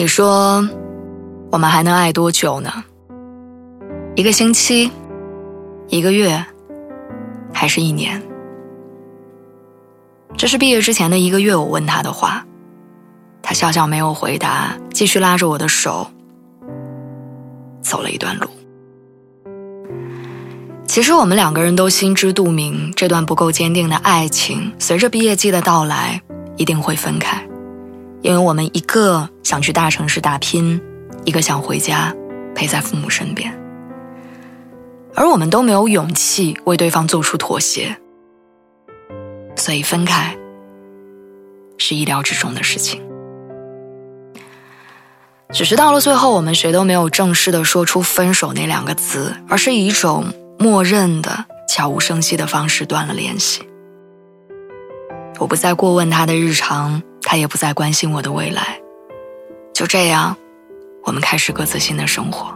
你说，我们还能爱多久呢？一个星期，一个月，还是一年？这是毕业之前的一个月，我问他的话，他笑笑没有回答，继续拉着我的手。走了一段路，其实我们两个人都心知肚明，这段不够坚定的爱情，随着毕业季的到来，一定会分开，因为我们一个想去大城市打拼，一个想回家陪在父母身边，而我们都没有勇气为对方做出妥协，所以分开是意料之中的事情。只是到了最后，我们谁都没有正式的说出分手那两个字，而是以一种默认的、悄无声息的方式断了联系。我不再过问他的日常，他也不再关心我的未来。就这样，我们开始各自新的生活。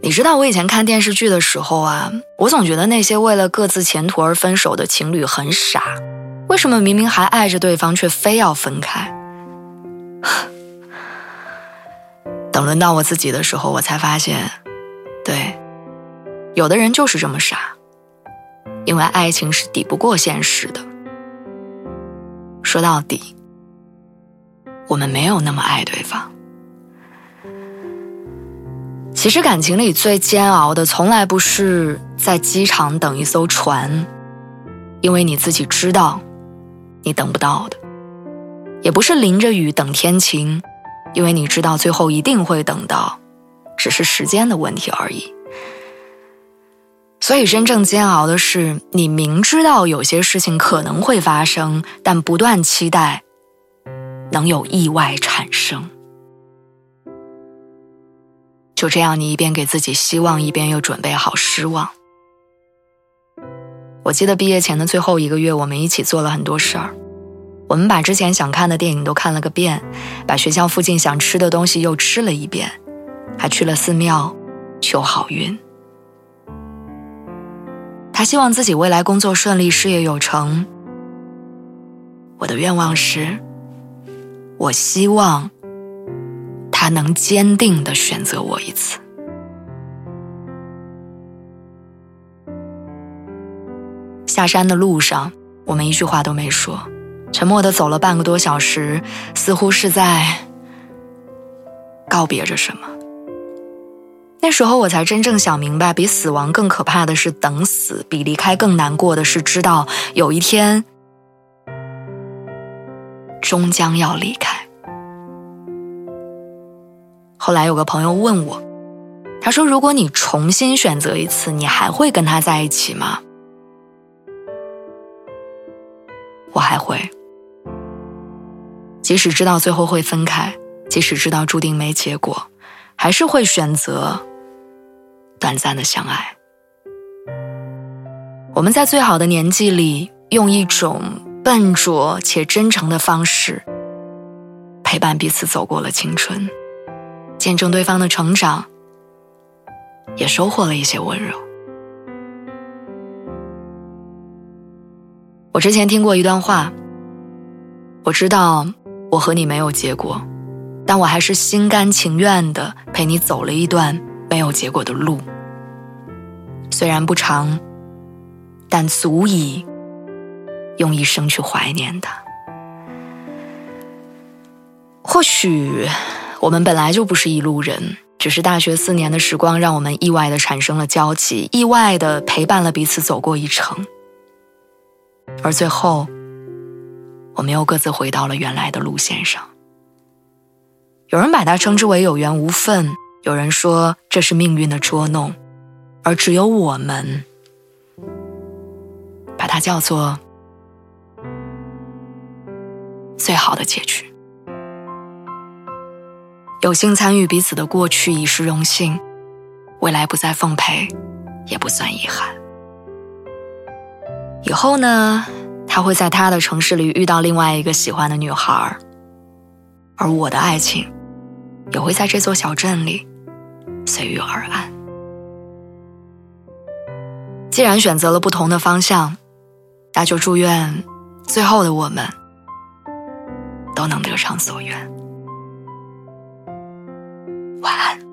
你知道，我以前看电视剧的时候啊，我总觉得那些为了各自前途而分手的情侣很傻。为什么明明还爱着对方，却非要分开？等轮到我自己的时候，我才发现，对，有的人就是这么傻，因为爱情是抵不过现实的。说到底，我们没有那么爱对方。其实感情里最煎熬的，从来不是在机场等一艘船，因为你自己知道，你等不到的。也不是淋着雨等天晴，因为你知道最后一定会等到，只是时间的问题而已。所以真正煎熬的是，你明知道有些事情可能会发生，但不断期待能有意外产生。就这样，你一边给自己希望，一边又准备好失望。我记得毕业前的最后一个月，我们一起做了很多事儿。我们把之前想看的电影都看了个遍，把学校附近想吃的东西又吃了一遍，还去了寺庙求好运。他希望自己未来工作顺利，事业有成。我的愿望是，我希望他能坚定的选择我一次。下山的路上，我们一句话都没说。沉默的走了半个多小时，似乎是在告别着什么。那时候我才真正想明白，比死亡更可怕的是等死，比离开更难过的是知道有一天终将要离开。后来有个朋友问我，他说：“如果你重新选择一次，你还会跟他在一起吗？”我还会，即使知道最后会分开，即使知道注定没结果，还是会选择短暂的相爱。我们在最好的年纪里，用一种笨拙且真诚的方式陪伴彼此走过了青春，见证对方的成长，也收获了一些温柔。我之前听过一段话，我知道我和你没有结果，但我还是心甘情愿的陪你走了一段没有结果的路。虽然不长，但足以用一生去怀念的。或许我们本来就不是一路人，只是大学四年的时光让我们意外的产生了交集，意外的陪伴了彼此走过一程。而最后，我们又各自回到了原来的路线上。有人把它称之为有缘无分，有人说这是命运的捉弄，而只有我们把它叫做最好的结局。有幸参与彼此的过去，已是荣幸；未来不再奉陪，也不算遗憾。以后呢，他会在他的城市里遇到另外一个喜欢的女孩而我的爱情也会在这座小镇里随遇而安。既然选择了不同的方向那就祝愿最后的我们都能得偿所愿。晚安。